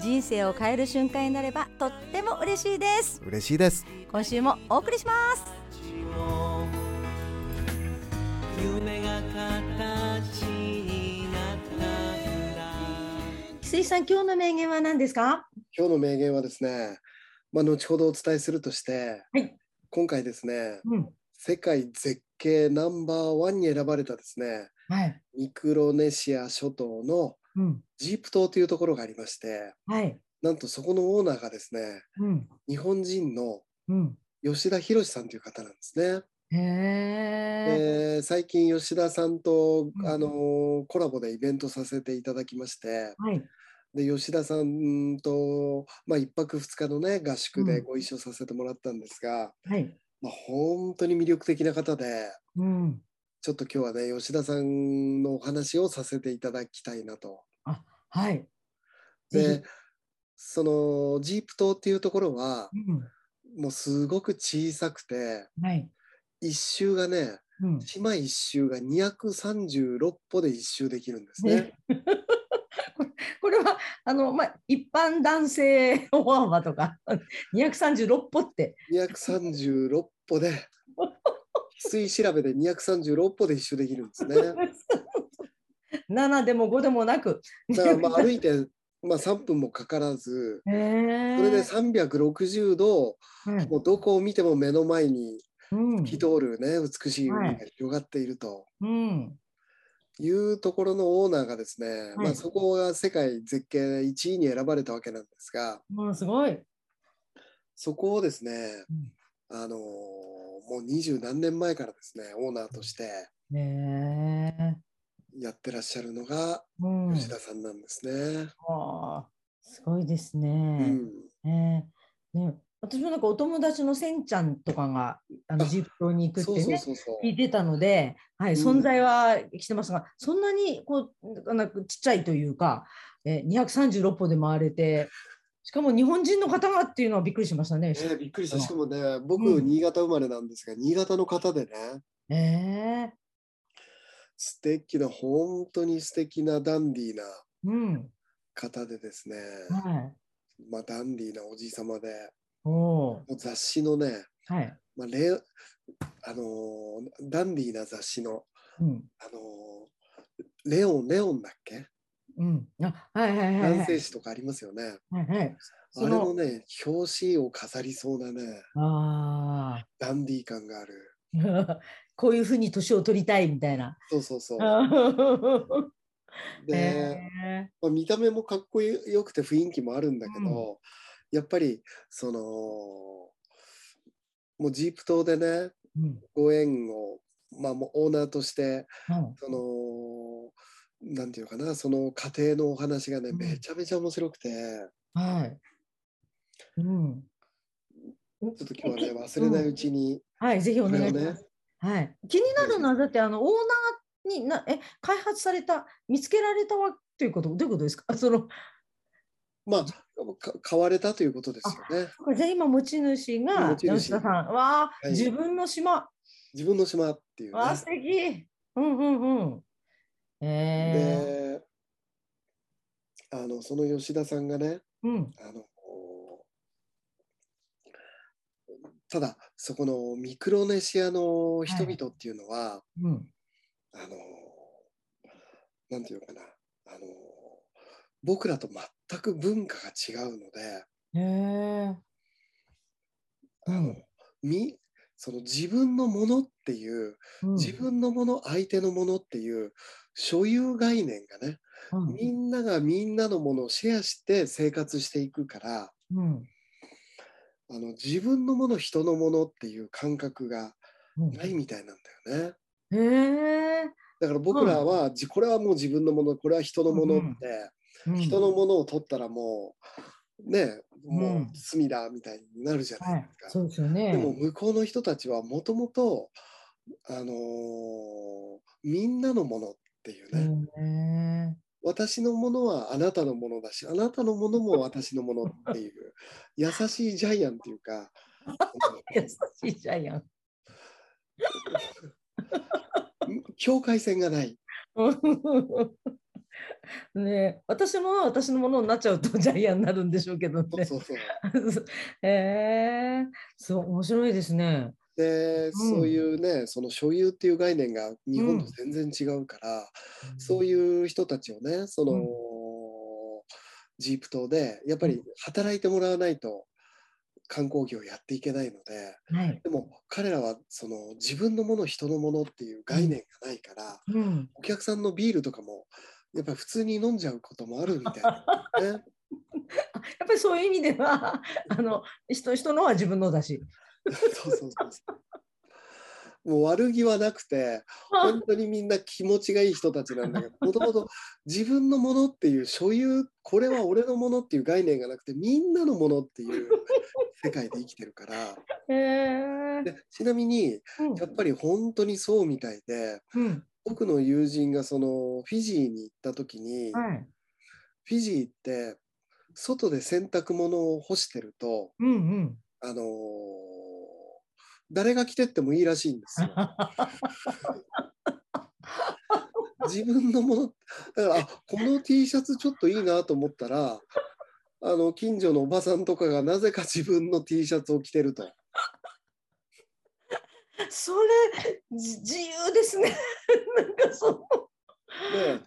人生を変える瞬間になればとっても嬉しいです。嬉しいです。今週もお送りします。夢が形になったら翡翠さん今日の名言は何ですか？今日の名言はですねまあ後ほどお伝えするとして、はい。今回ですねうん。世界絶景ナンバーワンに選ばれたですねはい。ミクロネシア諸島のうん。ジープ島というところがありましてはい。なんとそこのオーナーがですねうん。日本人のうん。吉田博さんという方なんですね。へえで最近吉田さんと、うん。あのコラボでイベントさせていただきましてはい。で吉田さんと、まあ、1泊2日のね合宿でうん。ご一緒させてもらったんですが、はい。まあ、本当に魅力的な方でうん。ちょっと今日はね吉田さんのお話をさせていただきたいなと。はい。ぜでそのジープ島っていうところはひうん。もうすごく小さくてはい。一周がねうん。島一周が236歩で一周できるんですね。ね。これはあの、まあ、一般男性歩幅とか236歩って。236歩で 翡翠調べで236歩で一周できるんですね。7でも5でもなく。だからまあ歩いて、まあ、3分もかからずそれで360度はい。もうどこを見ても目の前にうん。透き通るね美しい海が広がっていると。うん。いうところのオーナーがですね、まあ、はいそこが世界絶景1位に選ばれたわけなんですがもうすごい。そこをですね、あのーもう二十何年前からですねオーナーとして。へえやってらっしゃるのがうん吉田さんなんですね。あーすごいですうね。んねね私もなんかお友達のせんちゃんとかがあのあジープ島に行くってね。聞いてたので、はい、うん存在は来てますが、そんなにこうなんかちっちゃいというか、えー、236歩で回れて、しかも日本人の方がっていうのはびっくりしましたね。ねびっくりした。しかもね、僕、うん新潟生まれなんですが、新潟の方でね、ええ素敵な、本当に素敵なダンディーなうん、方でですね、はい。まあ、ダンディーなおじい様で、お雑誌のね、はい。まあレあのーダンディーな雑誌の、うん、あのーレオン、レオンだっけ、うん、あ、はいはいはいはい。男性誌とかありますよね。はいはい。あそれのの、ね、表紙を飾りそうなね、あダンディー感がある。あ、こういうふうに年を取りたいみたいな。そうそうそう。へで、えまあ、見た目もかっこよくて雰囲気もあるんだけど、やっぱりそのもうジープ島でねうんご縁を、まあ、もうオーナーとしてうんそのなんていうかなその家庭のお話がね、うんめちゃめちゃ面白くてはい。うん。ちょっと今日はね忘れないうちに、はい、ぜひお願いします。はい。気になるのは、だって、あの、オーナーにな、え、開発された、見つけられたわということ、どういうことですか？その、まあか買われたということですよねじゃあ今、持ち主が吉田さん。わあ、はい自分の島。自分の島っていうねわあ、素敵。うんうんうん。えであのその吉田さんがねー、うん。あのただそこのミクロネシアの人々っていうのは、うん。あのなんていうのかな。あの僕らと全く文化が違うのでへえ。あの、うんみその自分のものっていううん。自分のもの相手のものっていう所有概念がねうん。みんながみんなのものをシェアして生活していくからうんあの自分のもの人のものっていう感覚がうんないみたいなんだよね。へえ。だから僕らは、じこれはもう自分のものこれは人のものって、うん人のものを取ったらもねもうんう隅だみたいになるじゃなはいいですか。そうですよね。でも向こうの人たちはもともと、あのーみんなのものっていうね私のものはあなたのものだしあなたのものも私のものっていう優しいジャイアンっていうか 優しいジャイアン。境界線がない。ね私も私のものになっちゃうとジャイアンになるんでしょうけどね。そうそうへえそう面白いですね。で、んそういうねその所有っていう概念が日本と全然違うから、そういう人たちをねその、うんジープ島でやっぱり働いてもらわないと観光業をやっていけないのではい。でも彼らはその自分のもの人のものっていう概念がないから、うん。お客さんのビールとかもやっぱり普通に飲んじゃうこともあるみたいな、ね。やっぱりそういう意味ではあの人人のは自分のだし。そうそうそうそう。もう悪気はなくて本当にみんな気持ちがいい人たちなんだけどもともと自分のものっていう所有これは俺のものっていう概念がなくてみんなのものっていう世界で生きてるからへえでちなみにうんやっぱり本当にそうみたいでうん僕の友人がそのフィジーに行った時にはい。フィジーって外で洗濯物を干してるとうんうん。あのー誰が着てってもいいらしいんですよ。自分のものだからあこの T シャツちょっといいなと思ったらあの近所のおばさんとかがなぜか自分の T シャツを着てると。それじ自由ですね。なんかそう。で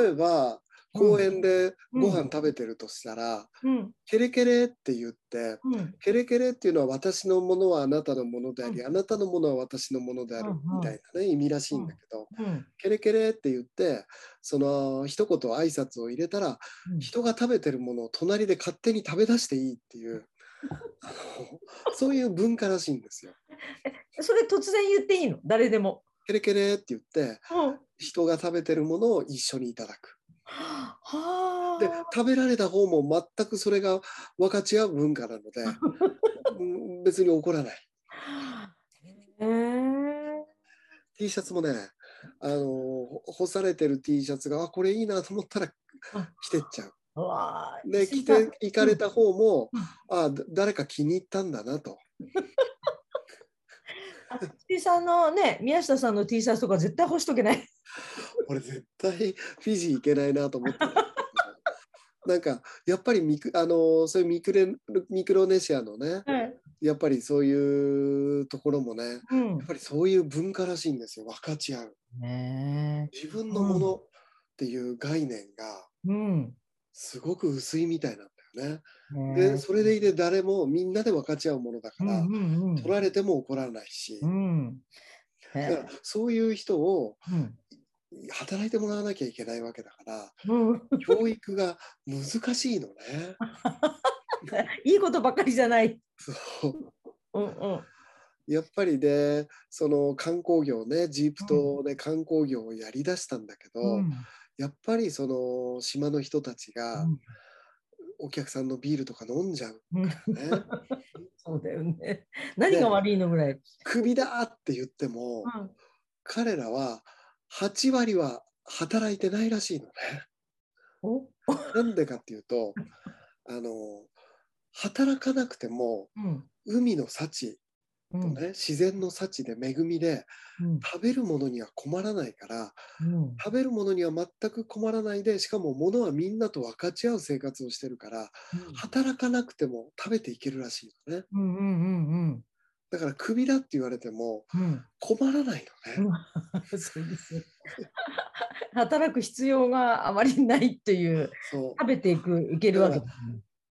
例えば公園でうん。ご飯食べてるとしたらうん「ケレケレ」って言ってうん。ケレケレっていうのは私のものはあなたのものであり、うあなたのものは私のものであるみたいなね意味らしいんだけど、うん。ケレケレって言ってその一言挨拶を入れたらうん。人が食べてるものを隣で勝手に食べ出していいっていう そういう文化らしいんですよ。それ突然言っていいの？誰でも。ケレケレって言ってうん。人が食べてるものを一緒にいただく。はあ。で食べられた方も全くそれが分かち合う文化なので うん別に怒らない。へえ。T シャツもねあのほ干されてる T シャツがあこれいいなと思ったらあ着てっちゃう。で着て行かれた方も、うんあだ誰か気に入ったんだなと。あ石井さんのね宮下さんの T シャツとか絶対干しとけない。俺絶対フィジー行けないなと思って なんかやっぱりミクあのそういうミクレミクロネシアのねはい。やっぱりそういうところもねうんやっ。ぱりそういう文化らしいんですよ分かち合うね自分のものっていう概念が。すごく薄いみたいなんだよね。ねでそれでいて誰もみんなで分かち合うものだから、うんうんうん取られても怒らないし、うん。へだからそういう人をえうん働いてもらわなきゃいけないわけだからうん。教育が難しいのね。いいことばっかりじゃない。そううんうん。やっぱりねその観光業ねジープ島で観光業をやりだしたんだけど、うんやっぱりその島の人たちがうんお客さんのビールとか飲んじゃううんね。そうだよね。何が悪いのぐらい。クビだって言っても彼らは8割は働いてないらしいのね。お？なんでかっていうとあの働かなくてもうん。海の幸うん。とね、自然の幸で恵みでうん。食べるものには困らないからうん。食べるものには全く困らないでしかも物はみんなと分かち合う生活をしてるから働かなくても食べていけるらしいのね。うんうんうんだからクビだって言われてもうん困らないのね、うん そうです。働く必要があまりないっていうそう食べていくいけるわけ。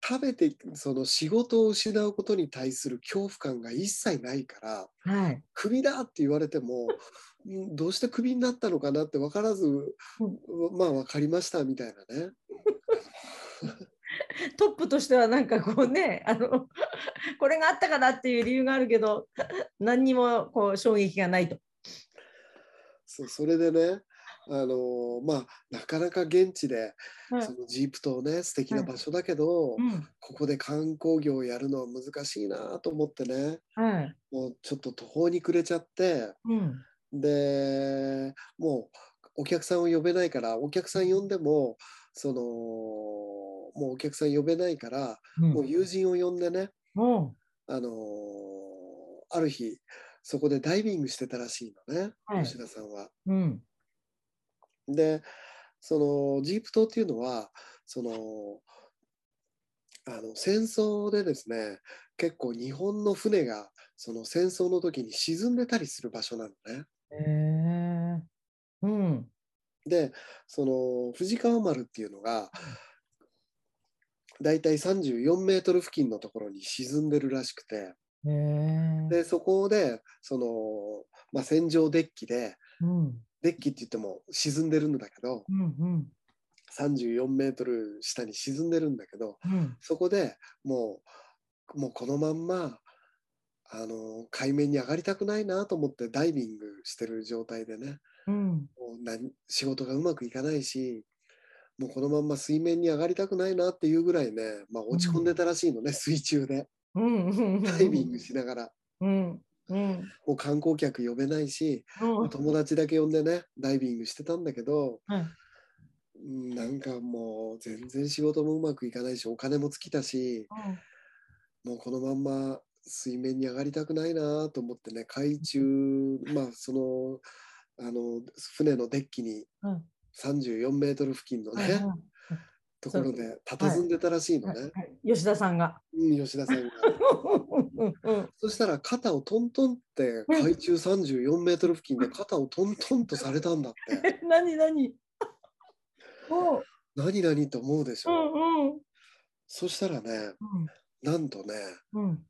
食べてその仕事を失うことに対する恐怖感が一切ないからはい。クビだって言われてもんどうしてクビになったのかなって分からず、まあ分かりましたみたいなね トップとしてはなんかこうねあの これがあったからっていう理由があるけど何にもこう衝撃がないと。そうそれでねあのまあなかなか現地ではい。そのジープ島ね素敵な場所だけど、うん。ここで観光業をやるのは難しいなと思ってねはい。もうちょっと途方に暮れちゃってうん。でもうお客さんを呼べないからお客さん呼んでもそのもうお客さん呼べないから、うん。もう友人を呼んでねおうあのある日そこでダイビングしてたらしいのね、はい。吉田さんは。うん。でそのジープ島っていうのはそのあの戦争でですね結構日本の船がその戦争の時に沈んでたりする場所なのね。へえうん。でその藤川丸っていうのがだいたい34メートル付近のところに沈んでるらしくて。でそこでその、まあ、戦場デッキでうん。デッキって言っても沈んでるんだけどうんうん。34メートル下に沈んでるんだけどうん。そこでもうもうこのまんまあの海面に上がりたくないなと思ってダイビングしてる状態でね。うん。もう何仕事がうまくいかないしもうこのまんま水面に上がりたくないなっていうぐらいね、まあ、落ち込んでたらしいのね、水中で。うん。うんダイビングしながら。うん。うん。もう観光客呼べないしうん。友達だけ呼んでねダイビングしてたんだけどはい。うんなんかもう全然仕事もうまくいかないしお金も尽きたしもうこのまんま水面に上がりたくないなと思ってね海中まあそのあの船のデッキにうん34メートル付近のね、はいはい。ところで佇んでたらしいのね、はい。吉田さんが。うん、吉田さんが。うん。そしたら肩をトントンって海中34メートル付近で肩をトントンとされたんだって。え 何？何何々と思うでしう。ょ。んうん。そしたらね、なんとね、うん。うん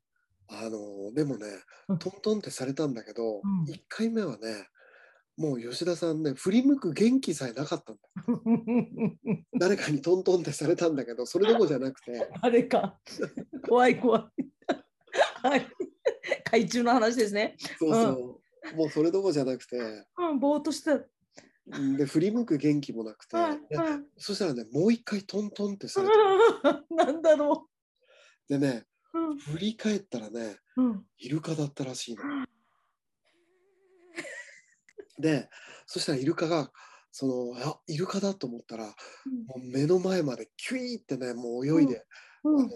あのでもねうん、トントンってされたんだけど、うん。1回目はね、もう吉田さんね、振り向く元気さえなかったんだ。誰かにトントンってされたんだけど、それどころじゃなくて、あれか。怖い怖い。はい。海中の話ですね。そうそう、もうそれどころじゃなくて、うん、ぼーっとしてた。うんで振り向く元気もなくて、そしたらね、もう一回トントンってされて、う んなんだろでね、う。うん振り返ったらね、うんイルカだったらしいの。で、そしたらイルカが、その、あ、イルカだと思ったら、もう目の前までキュイーってね、もう泳いで、うん。あの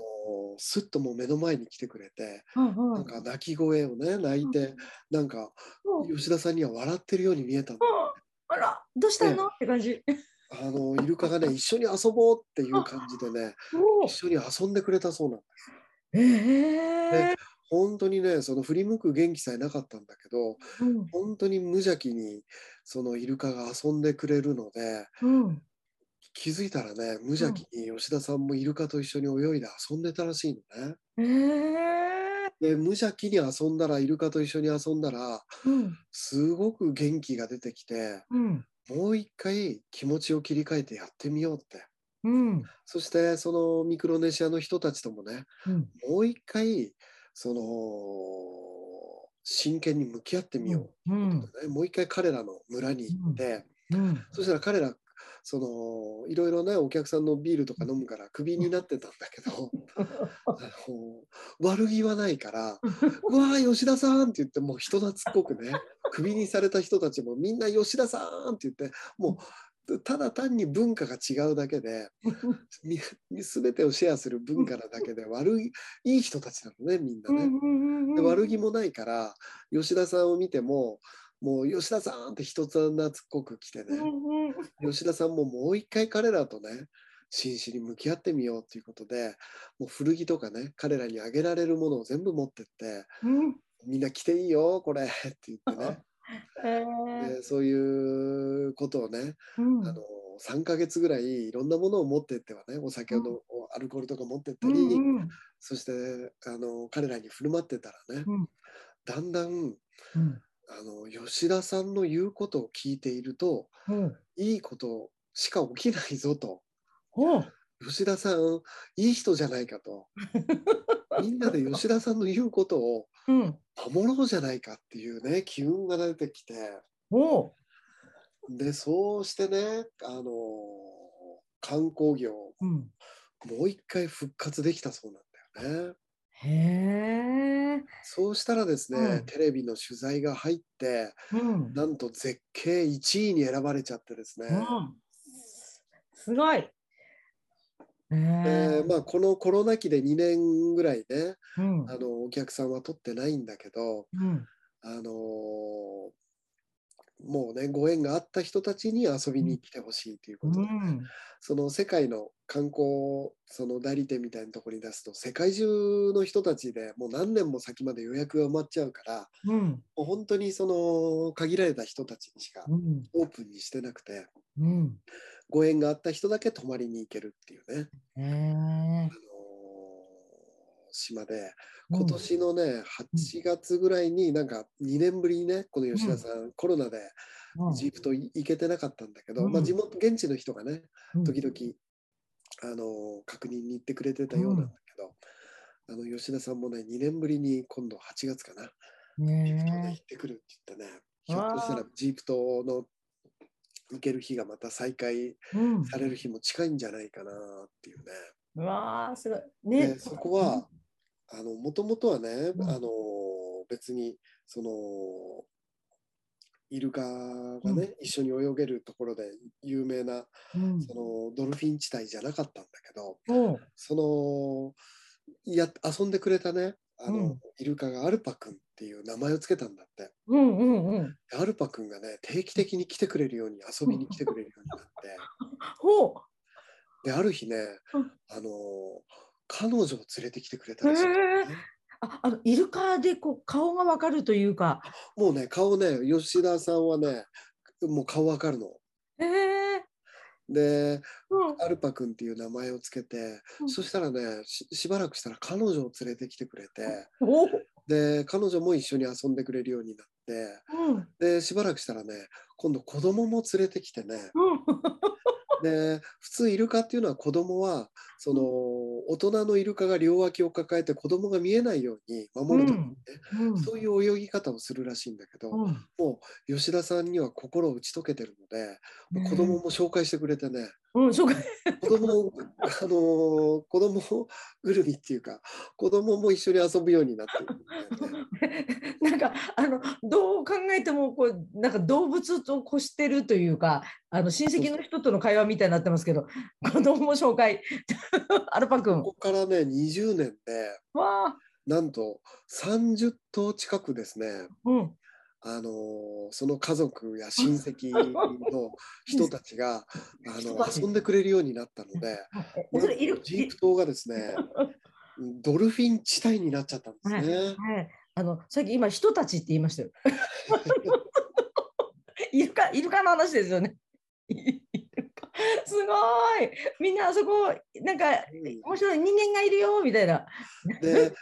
スッともう目の前に来てくれて、うんなんか泣き声をね、泣いて、なんかうん。吉田さんには笑ってるように見えたの。あら、どうしたの？って感じ。あのイルカがね、一緒に遊ぼうっていう感じでね、お一緒に遊んでくれたそうなんです。ええ本当にね、その振り向く元気さえなかったんだけど、うん。本当に無邪気にそのイルカが遊んでくれるので、うん。気づいたらね、無邪気に吉田さんもイルカと一緒に泳いで遊んでたらしいのね。ええ。で、無邪気に遊んだら、イルカと一緒に遊んだら、うん。すごく元気が出てきて、うん。もう一回気持ちを切り替えてやってみようって。うん。そして、そのミクロネシアの人たちともね、うん。もう一回、その、真剣に向き合ってみよう。うん。ね。もう一回彼らの村に行って、うん。そしたら彼ら、そのいろいろね、お客さんのビールとか飲むからクビになってたんだけど、あの悪気はないから、うわー、吉田さん！って言って、もう人懐っこくね、クビにされた人たちもみんな吉田さん！って言って、もうただ単に文化が違うだけで、み全てをシェアする文化なだけで、悪い、いい人たちなのね、みんなね。で悪気もないから吉田さんを見てももう吉田さんって一つ懐っこく来てね、吉田さんももう一回彼らとね真摯に向き合ってみようということでもう古着とかね彼らにあげられるものを全部持ってってみんな着ていいよこれって言ってねでそういうことをねあの3ヶ月ぐらいいろんなものを持ってってはねお酒のアルコールとか持ってったり、そしてあの彼らに振る舞ってたらね、うん。だんだんあの吉田さんの言うことを聞いているといいことしか起きないぞと。吉田さんいい人じゃないかと。みんなで吉田さんの言うことを守ろうじゃないかっていうね機運が出てきてでそうしてねあの観光業うん。もう一回復活できたそうなんだよね。へえ。そうしたらですね、うんテレビの取材が入ってうん。なんと絶景1位に選ばれちゃってですね、うん。すごい。え。まあ、このコロナ期で2年ぐらいねうん。あのお客さんは取ってないんだけど、うん。あのーもうねご縁があった人たちに遊びに来てほしいということで、うん。その世界の観光その代理店みたいなところに出すと世界中の人たちでもう何年も先まで予約が埋まっちゃうからうん。もう本当にその限られた人たちにしかうん。オープンにしてなくてうん。ご縁があった人だけ泊まりに行けるっていうね、へえあ。のー島で。今年のね8月ぐらいになんか2年ぶりにねこの吉田さん、コロナでジプトい行けてなかったんだけど、うん。まあ、地元現地の人がねうん。時々、あのー確認に行ってくれてたようなんだけど、あの吉田さんもね2年ぶりに今度8月かなエジプトで行ねってくるって言ってね、えひょっとしたらエジプトの行ける日がまた再開うん。される日も近いんじゃないかなっていうね。うわあ、すごい。でね。そこはあのもともとはね、うんあの別にそのイルカがね、一緒に泳げるところで有名なうん。そのドルフィン地帯じゃなかったんだけどそのや遊んでくれたねあの、うんイルカがアルパ君っていう名前をつけたんだってうんうんうん。でアルパ君がね定期的に来てくれるように遊びに来てくれるようになって ほである日ねうんあの彼女を連れてきてくれたらしいね、あ、あのイルカでこう顔がわかるというか。もうね顔ね吉田さんはねもう顔わかるの。へえ。でうん。アルパ君っていう名前をつけて、うんそしたらねししばらくしたら彼女を連れてきてくれて。で彼女も一緒に遊んでくれるようになってうん。でしばらくしたらね今度子供も連れてきてねうん。で普通イルカっていうのは子供はその大人のイルカが両脇を抱えて子供が見えないように守るとかね、うん。そういう泳ぎ方をするらしいんだけど、うん。もう吉田さんには心を打ち解けてるので、もう子供も紹介してくれてね、うん、そうか。子供をあのー子供ぐるみっていうか、子供も一緒に遊ぶようになってる。なんかあのどう考えてもこうなんか動物と越してるというかあの親戚の人との会話みたいになってますけど子供も紹介 アルパ君ここからね、20年で、わあなんと30頭近くですね、うんあのーその家族や親戚の人たちが、あの遊んでくれるようになったので、ジープ島がですね、ドルフィン地帯になっちゃったんですね。はい、あのさっき今人たちって言いましたよ。イルカイルカの話ですよね。すごいみんなあそこなんか面白い人間がいるよみたいな。で、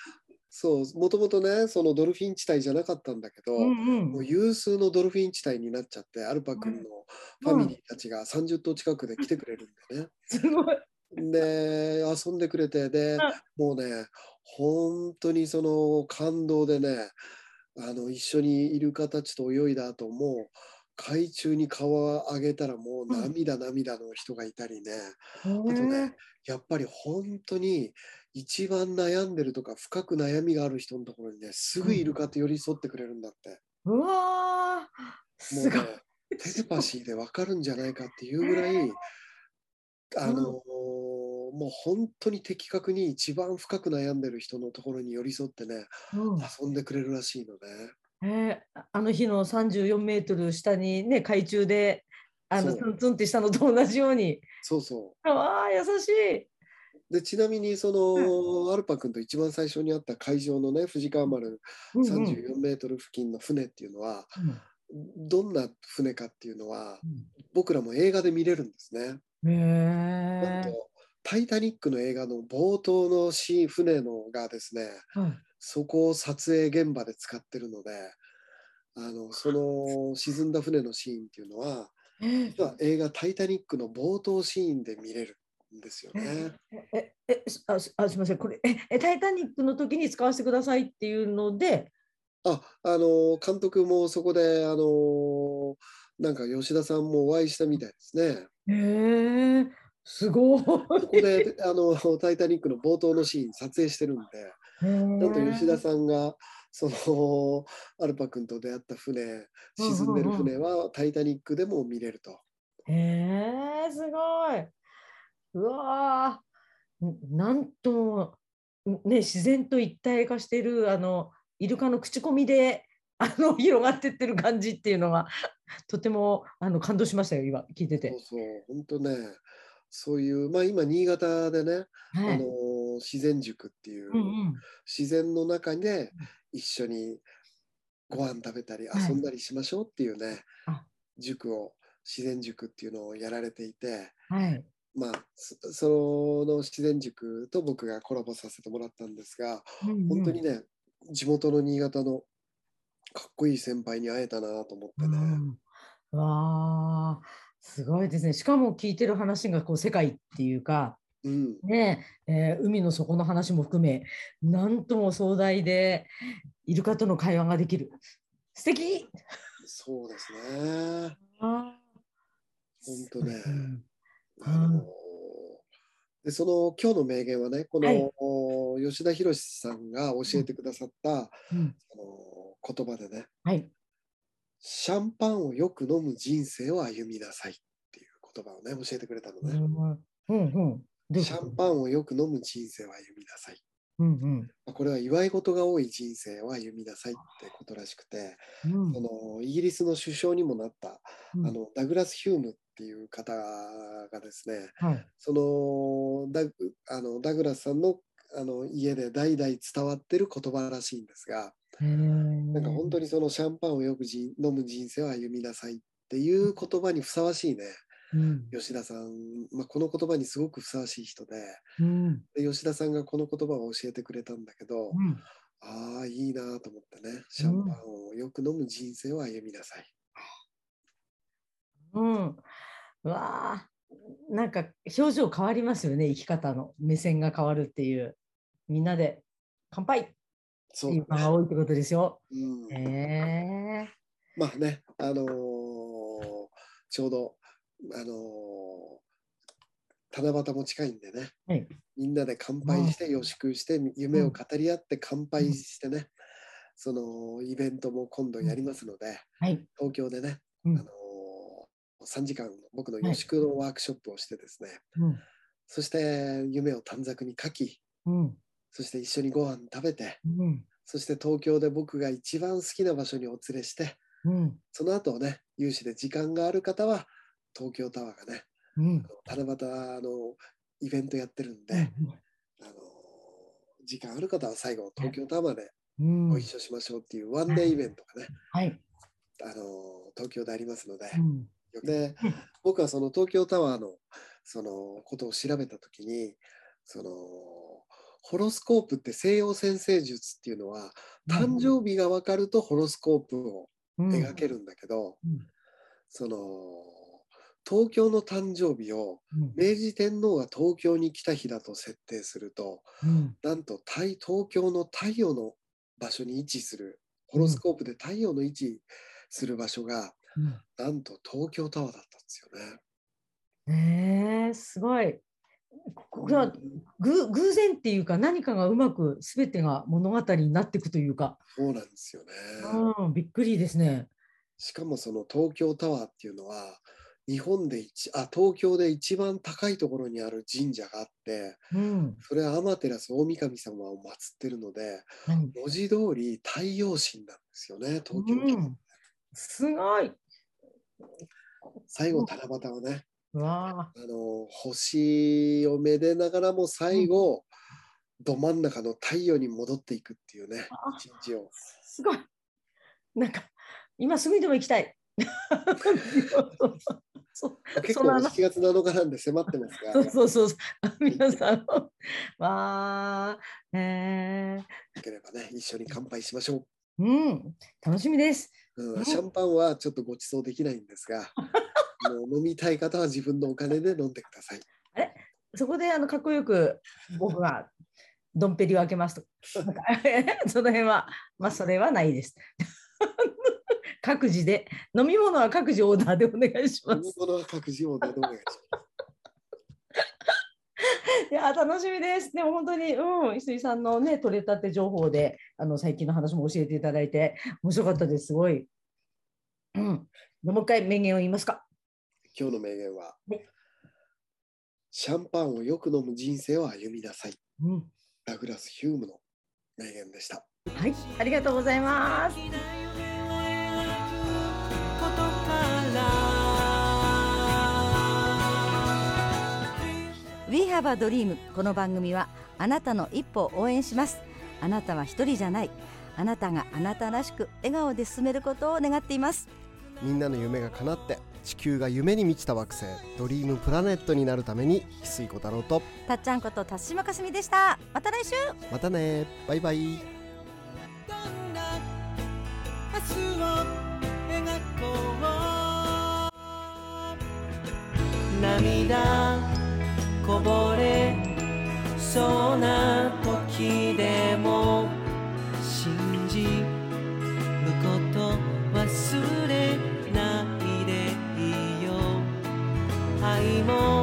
そう、もともとね、そのドルフィン地帯じゃなかったんだけど、うんうん。もう有数のドルフィン地帯になっちゃって、アルパ君のファミリーたちが30頭近くで来てくれるんでね。すごい。で、遊んでくれて、で、もうね、本当にその感動でね、あの一緒にイルカたちと泳いだ後もう海中に顔を上げたらもう涙涙の人がいたりね、あとね、やっぱり本当に一番悩んでるとか深く悩みがある人のところにね、すぐイルカって寄り添ってくれるんだって。うわーもすごい。うね、テレパシーでわかるんじゃないかっていうぐらい、あのーもう本当に的確に一番深く悩んでる人のところに寄り添ってね、うん遊んでくれるらしいのね。えーあの日の34メートル下にね海中であのツンツンってしたのと同じようにそうそああ優しい。う。で、ちなみにその、アルパ君と一番最初に会った海上のね、富士川丸うんうん。34メートル付近の船っていうのは、どんな船かっていうのは、僕らも映画で見れるんですね。なんと、タイタニックの映画の冒頭のシーン、船のがですね、はい。そこを撮影現場で使ってるので、あのその沈んだ船のシーンっていうのは、えー。実は映画「タイタニック」の冒頭シーンで見れる。んですよね。ええすあすあすみませんこれええタイタニックの時に使わせてくださいっていうので？ああの監督もそこであのなんか吉田さんもお会いしたみたいですね。へえ、すごい。そこであの「タイタニック」の冒頭のシーン撮影してるんで、なんと吉田さんがそのアルパ君と出会った船沈んでる船は「タイタニック」でも見れると。へえ、すごい。うわなんとも、ね、自然と一体化しているあのイルカの口コミで あの広がってってる感じっていうのが とてもあの感動しましたよ今聞いてて。そう。そう本当ねそういうまあ今新潟でね、はい。あの自然塾っていう、うんうん。自然の中で一緒にご飯食べたりはい。遊んだりしましょうっていうね、あ。塾を自然塾っていうのをやられていてはいまあそその自然塾と僕がコラボさせてもらったんですがうんうん。本当にね地元の新潟のかっこいい先輩に会えたなと思ってね、うん。わあすごいですね。しかも聞いてる話がこう世界っていうか、うん、ねえー海の底の話も含めなんとも壮大でイルカとの会話ができる。素敵。そうですね。あ。本当ね。ーうんあのでその今日の名言はねこの、はい。吉田博さんが教えてくださった、うん。あの言葉でね。はい。シャンパンをよく飲む人生を歩みなさいっていう言葉をね教えてくれたのね、うん。うん。うん。シャンパンをよく飲む人生を歩みなさい。うん。うん。まあこれは祝い事が多い人生を歩みなさいってことらしくて、うん。そのイギリスの首相にもなった、うん。あのダグラス・ヒュームっていう方がですねはい。そのダグあのダグラスさんのあの家で代々伝わってる言葉らしいんですが、なんか本当にそのシャンパンをよくじ飲む人生を歩みなさいっていう言葉にふさわしいねうん吉田さん、まあ、この言葉にすごくふさわしい人でうんで吉田さんがこの言葉を教えてくれたんだけど、うんああいいなと思ってねシャンパンをよく飲む人生を歩みなさい。うん。うわあ、なんか表情変わりますよね、生き方の。目線が変わるっていう。みんなで乾杯。そういうのが多いってことですよ。うん。へえまあね、あのーちょうど、あのー七夕も近いんでね、はい。みんなで乾杯して、予祝して、夢を語り合って乾杯してね、そのイベントも今度やりますので、はい。東京でね、うん。あのー3時間僕の予祝のワークショップをしてですね、うん。そして夢を短冊に書き、うん。そして一緒にご飯食べて、うん。そして東京で僕が一番好きな場所にお連れして、うん。その後ね、有志で時間がある方は、東京タワーがね、うん。七夕のイベントやってるんで、あの時間ある方は最後、東京タワーでうん。ご一緒しましょうっていうワンデーイベントがね、はい。あの東京でありますので、で僕はその東京タワーのそのことを調べたときに、そのホロスコープって西洋占星術っていうのは、誕生日が分かるとホロスコープを描けるんだけど、うんその東京の誕生日を明治天皇が東京に来た日だと設定するとうんなんと東京の太陽の場所に位置するホロスコープで太陽の位置する場所がなんと東京タワーだったんですよね。へえすごい。これはぐ偶然っていうか何かがうまく全てが物語になっていくというか、そうなんですよね。うん、びっくりですね。しかもその東京タワーっていうのは日本で一あ東京で一番高いところにある神社があってうん、それは天照大神様を祀ってるのではい文字通り太陽神なんですよね東京タワー、うんすごい。最後七夕はね。あ。の星をめでながらも最後、ど真ん中の太陽に戻っていくっていうねあ一日を。あすごい。なんか今すぐにでも行きたい。結構そのあの7月7日なんで迫ってますが。そうそうそうそう。あ皆さん、わあ、えよければね一緒に乾杯しましょー、うん、楽しみです。う、んんシャンパンはちょっとご馳走できないんですが もう飲みたい方は自分のお金で飲んでくださいそこであのかっこよく僕がドンペリを開けますと。その辺は、まあそれはないです。各自で飲み物は各自オーダーでお願いしま飲みす。物は各自オーダーでお願いします。いや楽しみです。でも本当に、うん、翡翠さんのね取れたて情報であの最近の話も教えていただいて面白かったです。すごい。うん。もう一回名言を言いますか。今日の名言はね、シャンパンをよく飲む人生を歩みなさい。うん。ダグラス・ヒュームの名言でした。はい、ありがとうございます。We have a dream この番組はあなたの一歩を応援します。あなたは一人じゃない。あなたがあなたらしく笑顔で進めることを願っています。みんなの夢が叶って地球が夢に満ちた惑星ドリームプラネットになるために翡翠小太郎と。たっちゃんこと辰島かすみでした。また来週。またね。バイバイ。どんな明日を描こう。涙こぼれそうな時でも信じること忘れないでいいよ愛も